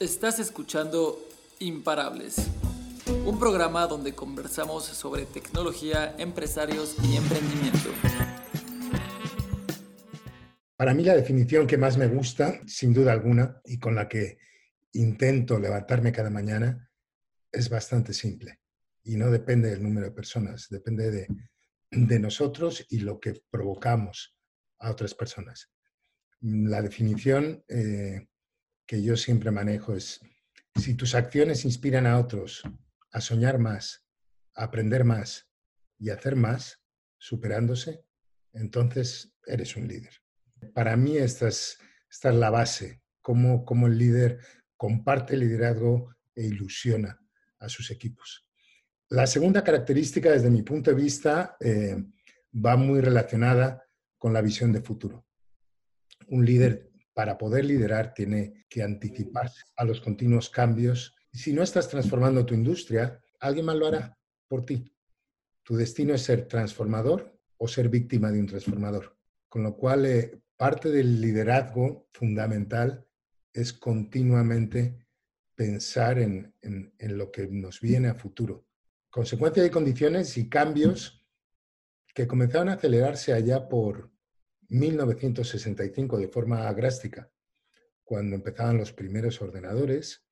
Estás escuchando Imparables, un programa donde conversamos sobre tecnología, empresarios y emprendimiento. Para mí la definición que más me gusta, sin duda alguna, y con la que intento levantarme cada mañana, es bastante simple. Y no depende del número de personas, depende de, nosotros y lo que provocamos a otras personas. La definición eh, que yo siempre manejo es, si tus acciones inspiran a otros a soñar más, a aprender más y a hacer más, superándose, entonces eres un líder. Para mí esta es, esta es la base, cómo, cómo el líder comparte liderazgo e ilusiona a sus equipos. La segunda característica, desde mi punto de vista, eh, va muy relacionada con la visión de futuro. Un líder, para poder liderar, tiene que anticiparse a los continuos cambios. Si no estás transformando tu industria, alguien más lo hará por ti. Tu destino es ser transformador o ser víctima de un transformador. Con lo cual, eh, parte del liderazgo fundamental es continuamente pensar en, en, lo que nos viene a futuro. Consecuencia de condiciones y cambios que comenzaron a acelerarse allá por 1965 de forma drástica, cuando empezaban los primeros ordenadores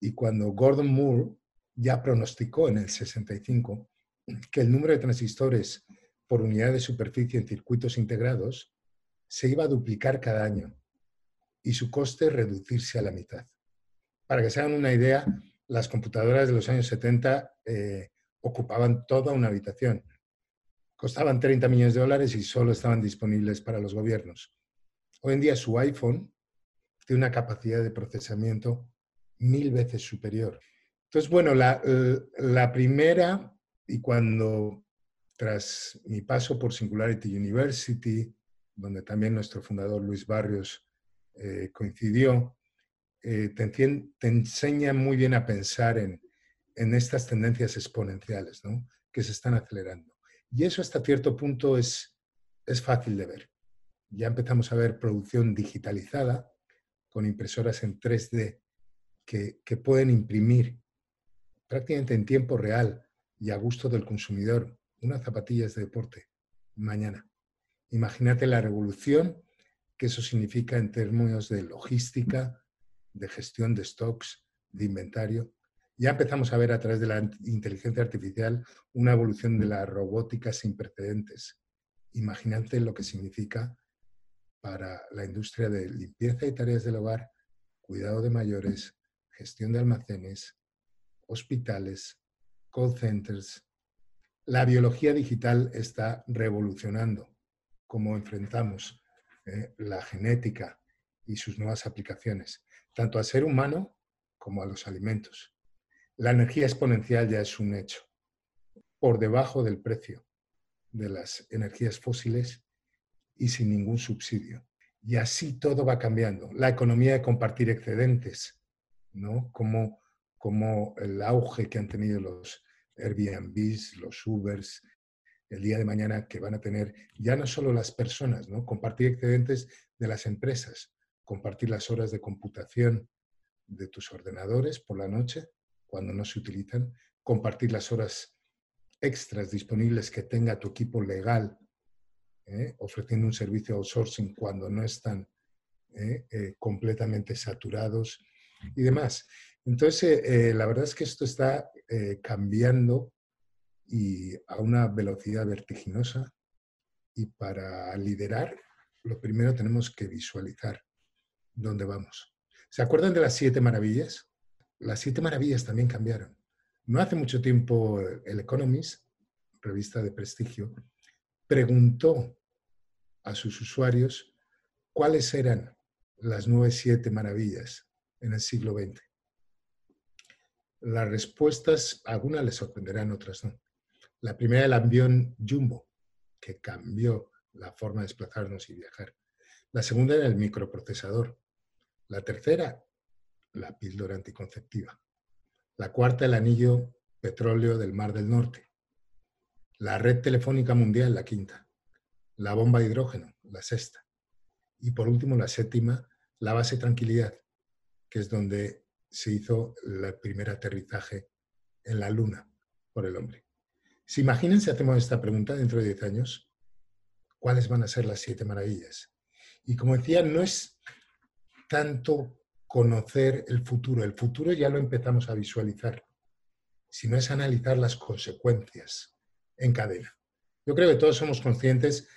y cuando Gordon Moore ya pronosticó en el 65 que el número de transistores por unidad de superficie en circuitos integrados se iba a duplicar cada año y su coste reducirse a la mitad. Para que se hagan una idea, las computadoras de los años 70 eh, ocupaban toda una habitación. Costaban 30 millones de dólares y solo estaban disponibles para los gobiernos. Hoy en día su iPhone tiene una capacidad de procesamiento mil veces superior. Entonces, bueno, la, eh, primera, y cuando tras mi paso por Singularity University, donde también nuestro fundador Luis Barrios eh, coincidió, eh, te, enseña muy bien a pensar en, estas tendencias exponenciales que se están acelerando. Y eso hasta cierto punto es, es fácil de ver. Ya empezamos a ver producción digitalizada con impresoras en 3D que, que pueden imprimir prácticamente en tiempo real y a gusto del consumidor unas zapatillas de deporte mañana. Imagínate la revolución que eso significa en términos de logística, de gestión de stocks, de inventario. Ya empezamos a ver a través de la inteligencia artificial una evolución de la robótica sin precedentes. Imagínate lo que significa para la industria de limpieza y tareas del hogar, cuidado de mayores, gestión de almacenes, hospitales, call centers. La biología digital está revolucionando cómo enfrentamos eh, la genética y sus nuevas aplicaciones, tanto al ser humano como a los alimentos. La energía exponencial ya es un hecho, por debajo del precio de las energías fósiles y sin ningún subsidio. Y así todo va cambiando. La economía de compartir excedentes, ¿no? Como, como el auge que han tenido los Airbnbs, los Ubers, el día de mañana que van a tener ya no solo las personas, ¿no? compartir excedentes de las empresas, compartir las horas de computación de tus ordenadores por la noche cuando no se utilizan, compartir las horas extras disponibles que tenga tu equipo legal, ¿eh? ofreciendo un servicio outsourcing cuando no están ¿eh? Eh, completamente saturados y demás. Entonces, la verdad es que esto está cambiando y a una velocidad vertiginosa. Y para liderar, lo primero tenemos que visualizar dónde vamos. ¿Se acuerdan de las siete maravillas? Las siete maravillas también cambiaron. No hace mucho tiempo el Economist, revista de prestigio, preguntó a sus usuarios cuáles eran las nueve siete maravillas en el siglo XX. Las respuestas, algunas les sorprenderán, otras no. La primera, el avión Jumbo, que cambió la forma de desplazarnos y viajar. La segunda era el microprocesador. La tercera, la píldora anticonceptiva. La cuarta, el anillo petróleo del Mar del Norte. La red telefónica mundial, la quinta. La bomba de hidrógeno, la sexta. Y por último, la séptima, la base tranquilidad, que es donde se hizo el primer aterrizaje en la Luna por el hombre. Si imaginen si hacemos esta pregunta dentro de 10 años, ¿cuáles van a ser las siete maravillas? Y como decía, no es tanto conocer el futuro, el futuro ya lo empezamos a visualizar, sino es analizar las consecuencias en cadena. Yo creo que todos somos conscientes,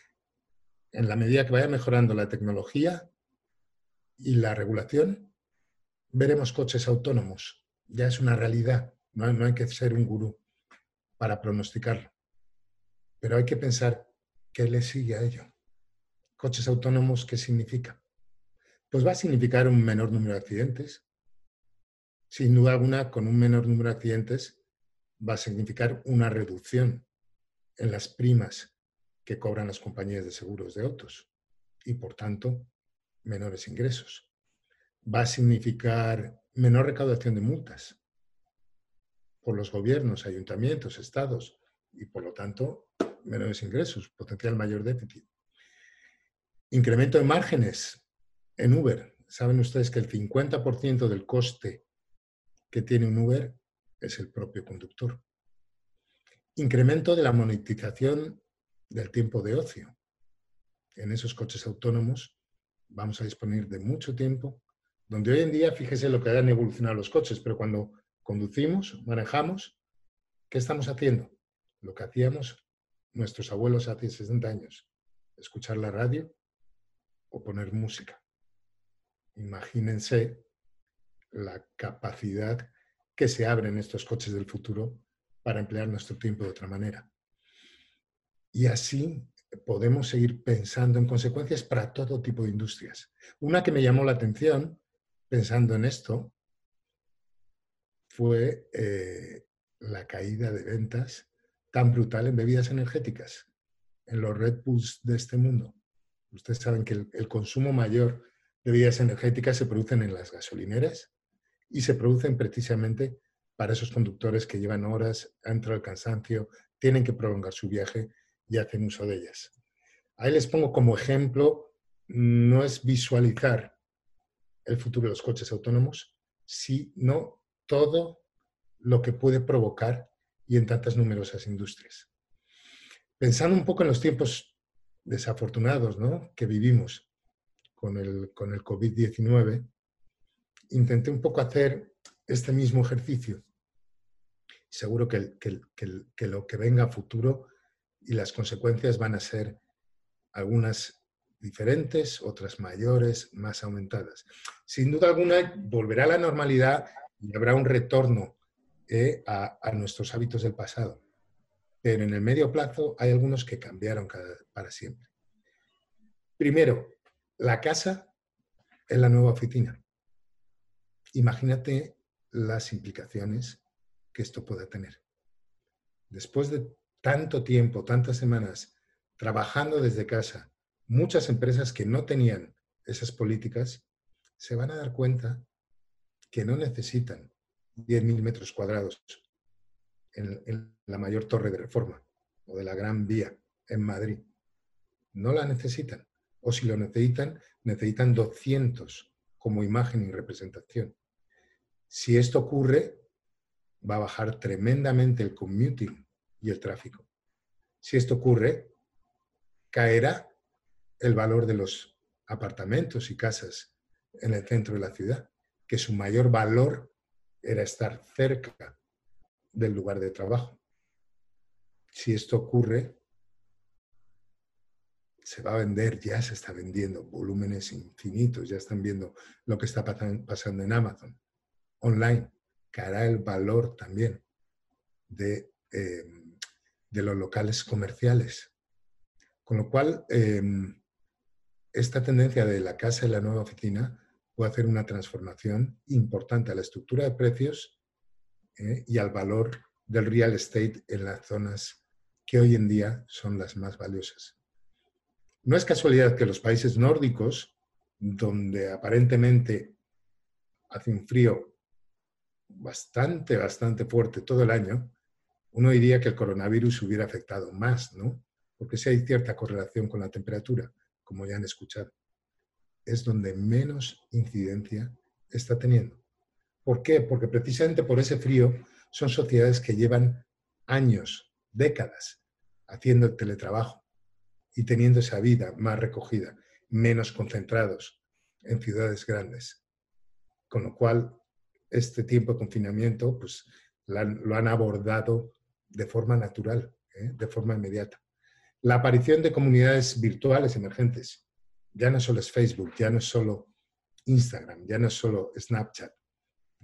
en la medida que vaya mejorando la tecnología y la regulación, veremos coches autónomos. Ya es una realidad, no hay, no hay que ser un gurú para pronosticarlo. Pero hay que pensar qué le sigue a ello. Coches autónomos, ¿qué significa? Pues va a significar un menor número de accidentes. Sin duda alguna, con un menor número de accidentes va a significar una reducción en las primas que cobran las compañías de seguros de autos y, por tanto, menores ingresos. Va a significar menor recaudación de multas por los gobiernos, ayuntamientos, estados y, por lo tanto, menores ingresos, potencial mayor déficit. Incremento de márgenes en Uber. Saben ustedes que el 50% del coste que tiene un Uber es el propio conductor. Incremento de la monetización del tiempo de ocio. En esos coches autónomos vamos a disponer de mucho tiempo, donde hoy en día, fíjese lo que han evolucionado los coches, pero cuando conducimos, manejamos, ¿qué estamos haciendo? Lo que hacíamos nuestros abuelos hace 60 años, escuchar la radio o poner música. Imagínense la capacidad que se abre en estos coches del futuro para emplear nuestro tiempo de otra manera. Y así podemos seguir pensando en consecuencias para todo tipo de industrias. Una que me llamó la atención pensando en esto fue eh, la caída de ventas tan brutal en bebidas energéticas, en los Red Bulls de este mundo. Ustedes saben que el, consumo mayor bebidas energéticas se producen en las gasolineras y se producen precisamente para esos conductores que llevan horas, entran al cansancio, tienen que prolongar su viaje y hacen uso de ellas. Ahí les pongo como ejemplo, no es visualizar el futuro de los coches autónomos, sino todo lo que puede provocar y en tantas numerosas industrias. Pensando un poco en los tiempos desafortunados que vivimos con el, con el COVID-19, intenté un poco hacer este mismo ejercicio. Seguro que, que, lo que venga a futuro y las consecuencias van a ser algunas diferentes, otras mayores, más aumentadas. Sin duda alguna, volverá a la normalidad y habrá un retorno eh, a, nuestros hábitos del pasado. Pero en el medio plazo hay algunos que cambiaron para siempre. Primero, la casa es la nueva oficina. Imagínate las implicaciones que esto pueda tener. Después de tanto tiempo, tantas semanas trabajando desde casa, muchas empresas que no tenían esas políticas se van a dar cuenta que no necesitan 10.000 metros cuadrados en, la mayor torre de reforma o de la Gran Vía en Madrid. No la necesitan. O si lo necesitan, necesitan 200 como imagen y representación. Si esto ocurre, va a bajar tremendamente el commuting y el tráfico. Si esto ocurre, caerá el valor de los apartamentos y casas en el centro de la ciudad, que su mayor valor era estar cerca del lugar de trabajo. Si esto ocurre, se va a vender, ya se está vendiendo volúmenes infinitos, ya están viendo lo que está pasando en Amazon, online, hará el valor también de, em, de los locales comerciales. Con lo cual, em, esta tendencia de la casa y la nueva oficina puede hacer una transformación importante a la estructura de precios eh, y al valor del real estate en las zonas que hoy en día son las más valiosas. No es casualidad que los países nórdicos, donde aparentemente hace un frío bastante, bastante fuerte todo el año, uno diría que el coronavirus hubiera afectado más, ¿no? Porque si hay cierta correlación con la temperatura, como ya han escuchado es donde menos incidencia está teniendo. ¿Por qué? Porque precisamente por ese frío son sociedades que llevan años, décadas, haciendo el teletrabajo y teniendo esa vida más recogida, menos concentrados en ciudades grandes. Con lo cual, este tiempo de confinamiento pues, lo han abordado de forma natural, ¿eh? de forma inmediata. La aparición de comunidades virtuales emergentes, ya no solo es Facebook, ya no es solo Instagram, ya no es solo Snapchat,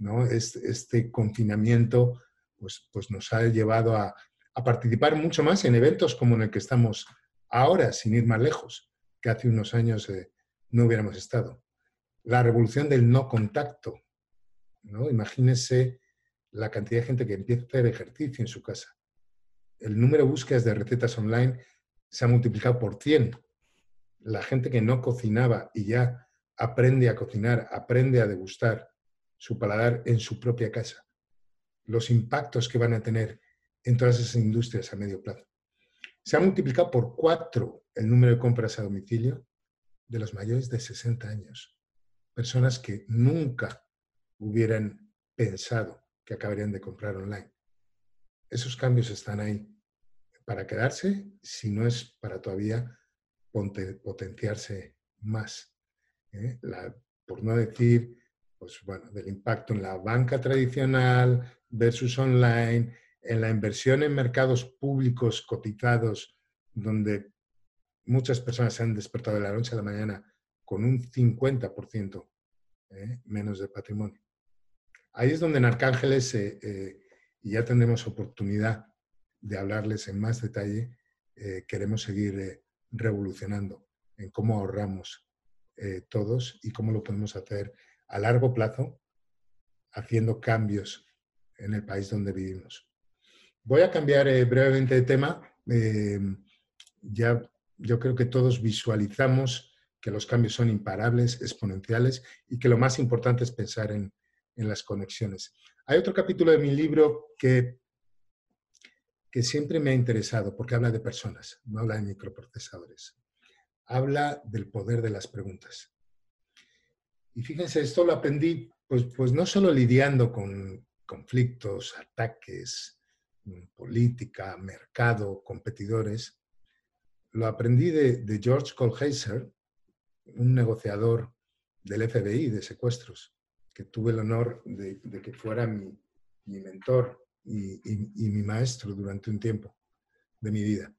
¿no? Este, este confinamiento pues, pues nos ha llevado a, participar mucho más en eventos como en el que estamos ahora, sin ir más lejos, que hace unos años eh, no hubiéramos estado. La revolución del no contacto. ¿no? Imagínese la cantidad de gente que empieza a hacer ejercicio en su casa. El número de búsquedas de recetas online se ha multiplicado por 100. La gente que no cocinaba y ya aprende a cocinar, aprende a degustar su paladar en su propia casa. Los impactos que van a tener en todas esas industrias a medio plazo. Se ha multiplicado por cuatro el número de compras a domicilio de los mayores de 60 años. Personas que nunca hubieran pensado que acabarían de comprar online. Esos cambios están ahí para quedarse, si no es para todavía potenciarse más. ¿eh? por no decir, pues bueno, del impacto en la banca tradicional versus online, en la inversión en mercados públicos cotizados, donde muchas personas se han despertado de la noche a la mañana con un 50% ¿eh? menos de patrimonio. Ahí es donde en Arcángeles, eh, eh, y ya tendremos oportunidad de hablarles en más detalle, eh, queremos seguir revolucionando en cómo ahorramos todos y cómo lo podemos hacer a largo plazo, haciendo cambios en el país donde vivimos. Voy a cambiar brevemente de tema. ya yo creo que todos visualizamos que los cambios son imparables, exponenciales y que lo más importante es pensar en, en las conexiones. Hay otro capítulo de mi libro que, que siempre me ha interesado porque habla de personas, no habla de microprocesadores. Habla del poder de las preguntas. Y fíjense, esto lo aprendí pues, pues no solo lidiando con conflictos, ataques, política, mercado, competidores, lo aprendí de, de George Colheiser, un negociador del FBI de secuestros, que tuve el honor de, que fuera mi, mentor y, mi maestro durante un tiempo de mi vida.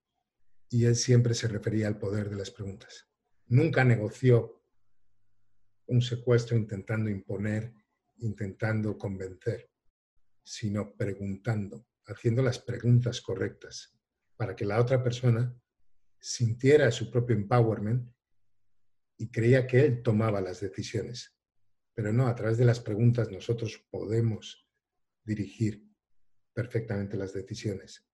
Y él siempre se refería al poder de las preguntas. Nunca negoció un secuestro intentando imponer, intentando convencer, sino preguntando, haciendo las preguntas correctas para que la otra persona sintiera su propio empowerment y creía que él tomaba las decisiones pero no, a través de las preguntas nosotros podemos dirigir perfectamente las decisiones.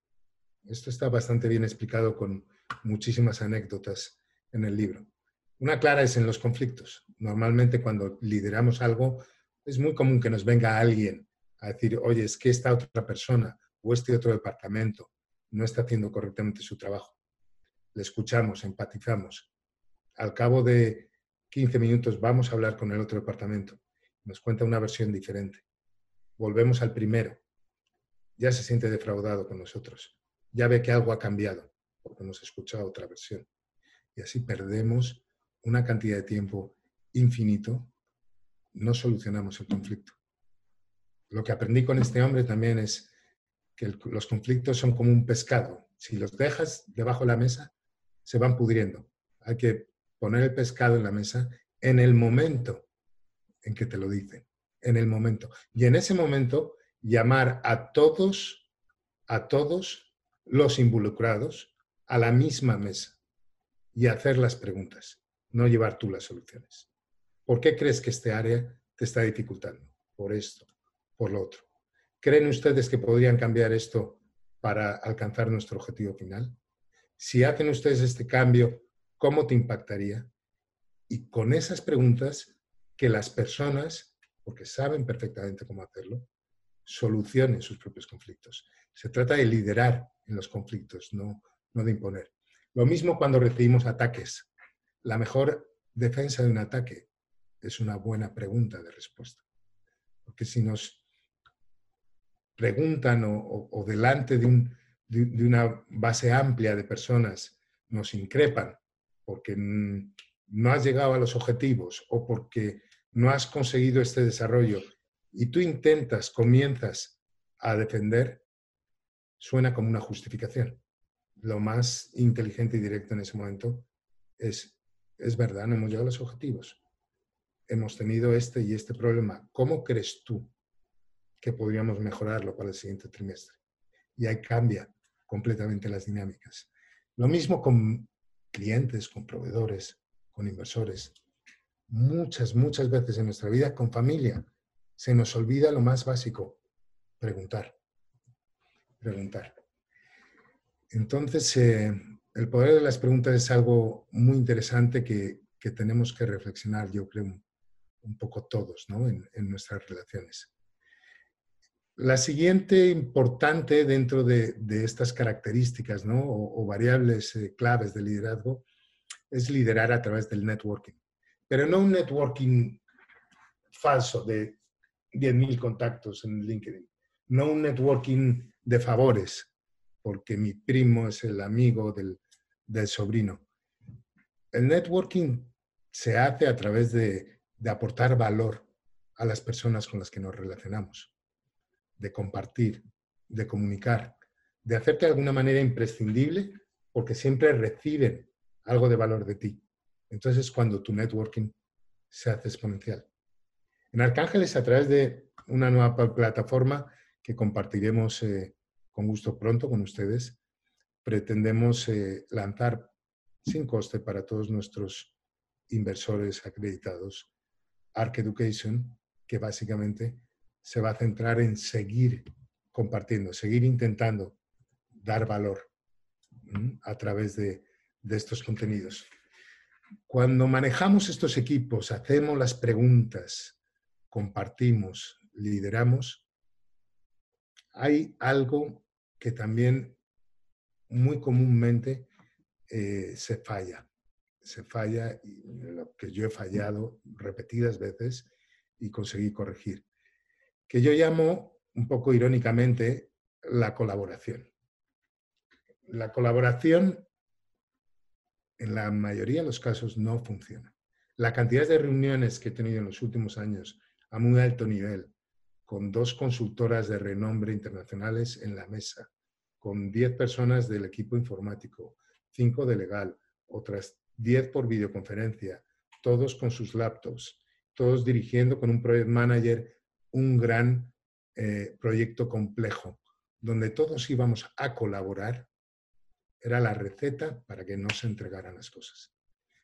Esto está bastante bien explicado con muchísimas anécdotas en el libro. Una clara es en los conflictos. Normalmente cuando lideramos algo es muy común que nos venga alguien a decir, oye, es que esta otra persona o este otro departamento no está haciendo correctamente su trabajo. Le escuchamos, empatizamos. Al cabo de 15 minutos vamos a hablar con el otro departamento. Nos cuenta una versión diferente. Volvemos al primero. Ya se siente defraudado con nosotros. Ya ve que algo ha cambiado porque nos escucha otra versión. Y así perdemos una cantidad de tiempo infinito. No solucionamos el conflicto. Lo que aprendí con este hombre también es que los conflictos son como un pescado. Si los dejas debajo de la mesa, se van pudriendo. Hay que poner el pescado en la mesa en el momento en que te lo dicen, en el momento. Y en ese momento llamar a todos, a todos los involucrados a la misma mesa y hacer las preguntas, no llevar tú las soluciones. ¿Por qué crees que este área te está dificultando? Por esto, por lo otro. ¿Creen ustedes que podrían cambiar esto para alcanzar nuestro objetivo final? Si hacen ustedes este cambio, ¿cómo te impactaría? Y con esas preguntas, que las personas, porque saben perfectamente cómo hacerlo, solucionen sus propios conflictos. Se trata de liderar en los conflictos, no, de imponer. Lo mismo cuando recibimos ataques. La mejor defensa de un ataque es una buena pregunta de respuesta. Porque si nos preguntan o, delante de, de, una base amplia de personas nos increpan porque no has llegado a los objetivos o porque no has conseguido este desarrollo y tú intentas, comienzas a defender, suena como una justificación. Lo más inteligente y directo en ese momento es, es verdad, no hemos llegado a los objetivos. Hemos tenido este y este problema. ¿Cómo crees tú que podríamos mejorarlo para el siguiente trimestre? Y ahí cambia completamente las dinámicas. Lo mismo con clientes, con proveedores, con inversores. Muchas, muchas veces en nuestra vida con familia se nos olvida lo más básico, preguntar. Preguntar. Entonces, eh, el poder de las preguntas es algo muy interesante que, tenemos que reflexionar, yo creo, un, poco todos ¿no? en, nuestras relaciones. La siguiente importante dentro de, estas características ¿no? o, variables eh, claves de liderazgo es liderar a través del networking. Pero no un networking falso de 10.000 contactos en LinkedIn, no un networking de favores, porque mi primo es el amigo del, del sobrino. El networking se hace a través de aportar valor a las personas con las que nos relacionamos, de compartir, de comunicar, de hacerte de alguna manera imprescindible, porque siempre reciben algo de valor de ti. Entonces es cuando tu networking se hace exponencial. En Arcángeles, a través de una nueva plataforma que compartiremos eh, con gusto pronto con ustedes, pretendemos eh, lanzar sin coste para todos nuestros inversores acreditados Arc Education, que básicamente se va a centrar en seguir compartiendo, seguir intentando dar valor a través de, de estos contenidos. Cuando manejamos estos equipos, hacemos las preguntas, compartimos, lideramos, hay algo que también muy comúnmente eh, se falla. Se falla, y lo que yo he fallado repetidas veces y conseguí corregir, que yo llamo un poco irónicamente la colaboración. La colaboración en la mayoría de los casos no funciona. La cantidad de reuniones que he tenido en los últimos años a muy alto nivel, con dos consultoras de renombre internacionales en la mesa, con 10 personas del equipo informático, 5 de legal, otras 10 por videoconferencia, todos con sus laptops, todos dirigiendo con un project manager un gran eh, proyecto complejo, donde todos íbamos a colaborar era la receta para que no se entregaran las cosas.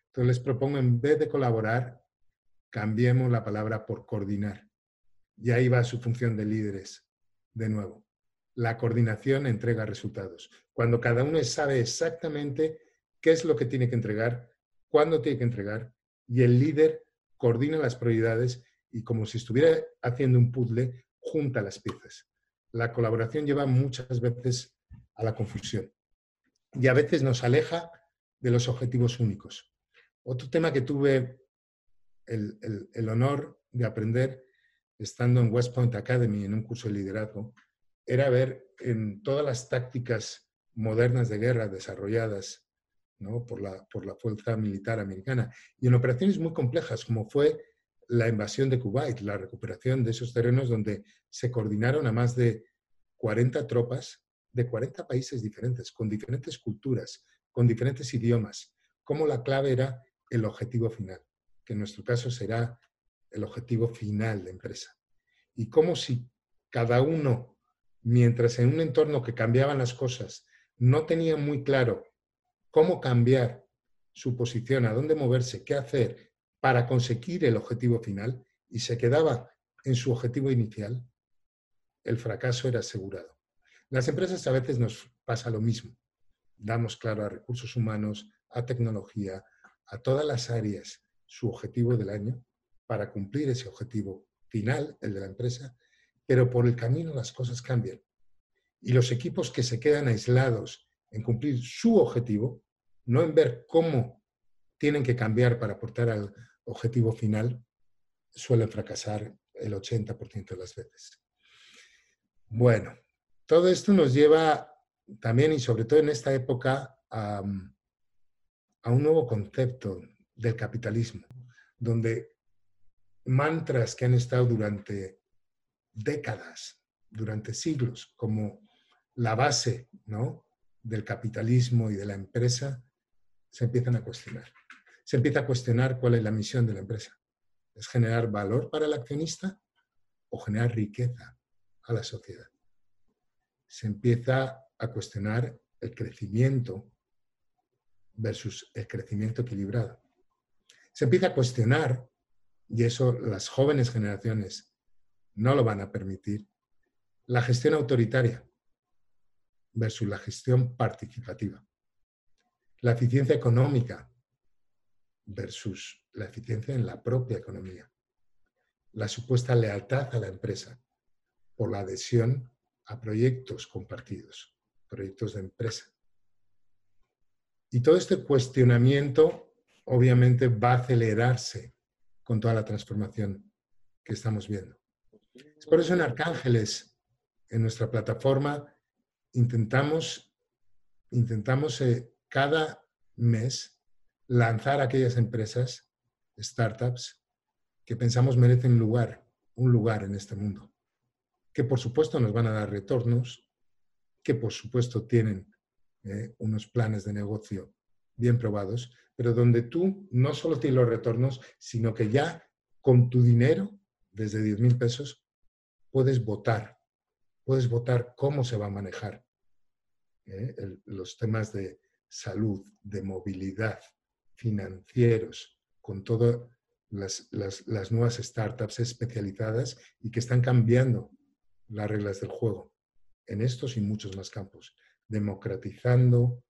Entonces les propongo, en vez de colaborar, cambiemos la palabra por coordinar. Y ahí va su función de líderes, de nuevo. La coordinación entrega resultados. Cuando cada uno sabe exactamente qué es lo que tiene que entregar, cuándo tiene que entregar, y el líder coordina las prioridades y como si estuviera haciendo un puzzle, junta las piezas. La colaboración lleva muchas veces a la confusión y a veces nos aleja de los objetivos únicos. Otro tema que tuve el, honor de aprender estando en West Point Academy en un curso de liderazgo era ver en todas las tácticas modernas de guerra desarrolladas por, la, por la fuerza militar americana y en operaciones muy complejas como fue la invasión de Kuwait, la recuperación de esos terrenos donde se coordinaron a más de 40 tropas de 40 países diferentes, con diferentes culturas, con diferentes idiomas, como la clave era el objetivo final, que en nuestro caso será el objetivo final de empresa. Y como si cada uno, mientras en un entorno que cambiaban las cosas, no tenía muy claro cómo cambiar su posición, a dónde moverse, qué hacer para conseguir el objetivo final y se quedaba en su objetivo inicial, el fracaso era asegurado. Las empresas a veces nos pasa lo mismo. Damos claro a recursos humanos, a tecnología, a todas las áreas su objetivo del año para cumplir ese objetivo final, el de la empresa, pero por el camino las cosas cambian. Y los equipos que se quedan aislados en cumplir su objetivo, no en ver cómo tienen que cambiar para aportar al objetivo final, suelen fracasar el 80% de las veces. Bueno, todo esto nos lleva también y sobre todo en esta época a, a un nuevo concepto del capitalismo, donde mantras que han estado durante décadas, durante siglos, como la base ¿no? del capitalismo y de la empresa, se empiezan a cuestionar. Se empieza a cuestionar cuál es la misión de la empresa. ¿Es generar valor para el accionista o generar riqueza a la sociedad? Se empieza a cuestionar el crecimiento versus el crecimiento equilibrado. Se empieza a cuestionar, y eso las jóvenes generaciones no lo van a permitir, la gestión autoritaria versus la gestión participativa. La eficiencia económica versus la eficiencia en la propia economía. La supuesta lealtad a la empresa por la adhesión a proyectos compartidos, proyectos de empresa. Y todo este cuestionamiento obviamente va a acelerarse con toda la transformación que estamos viendo. Es por eso en Arcángeles, en nuestra plataforma, intentamos, intentamos eh, cada mes lanzar aquellas empresas, startups, que pensamos merecen lugar, un lugar en este mundo, que por supuesto nos van a dar retornos, que por supuesto tienen eh, unos planes de negocio bien probados, pero donde tú no solo tienes los retornos, sino que ya con tu dinero, desde 10 mil pesos, puedes votar, puedes votar cómo se va a manejar eh, los temas de salud, de movilidad, financieros, con todas las, nuevas startups especializadas y que están cambiando las reglas del juego en estos y muchos más campos, democratizando,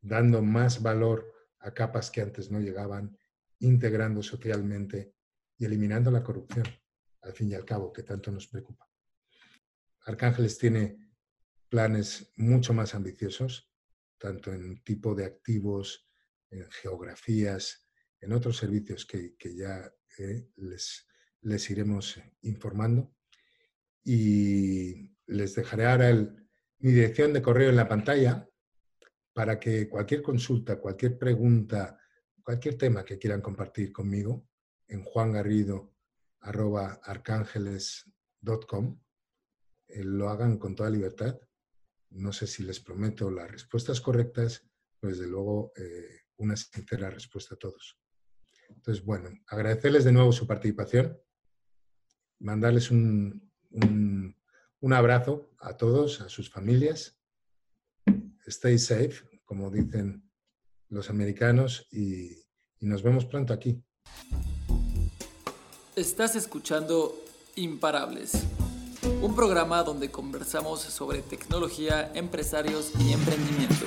dando más valor a capas que antes no llegaban, integrando socialmente y eliminando la corrupción, al fin y al cabo, que tanto nos preocupa. Arcángeles tiene planes mucho más ambiciosos, tanto en tipo de activos, en geografías, en otros servicios que, ya eh, les, les iremos informando. Y les dejaré ahora mi dirección de correo en la pantalla para que cualquier consulta, cualquier pregunta, cualquier tema que quieran compartir conmigo en juangarrido.arcángeles.com eh, lo hagan con toda libertad no sé si les prometo las respuestas correctas, pues desde luego eh, una sincera respuesta a todos. Entonces, bueno, agradecerles de nuevo su participación, mandarles un, un, abrazo a todos, a sus familias. Stay safe, como dicen los americanos, y, y nos vemos pronto aquí. Estás escuchando Imparables un programa donde conversamos sobre tecnología, empresarios y emprendimiento.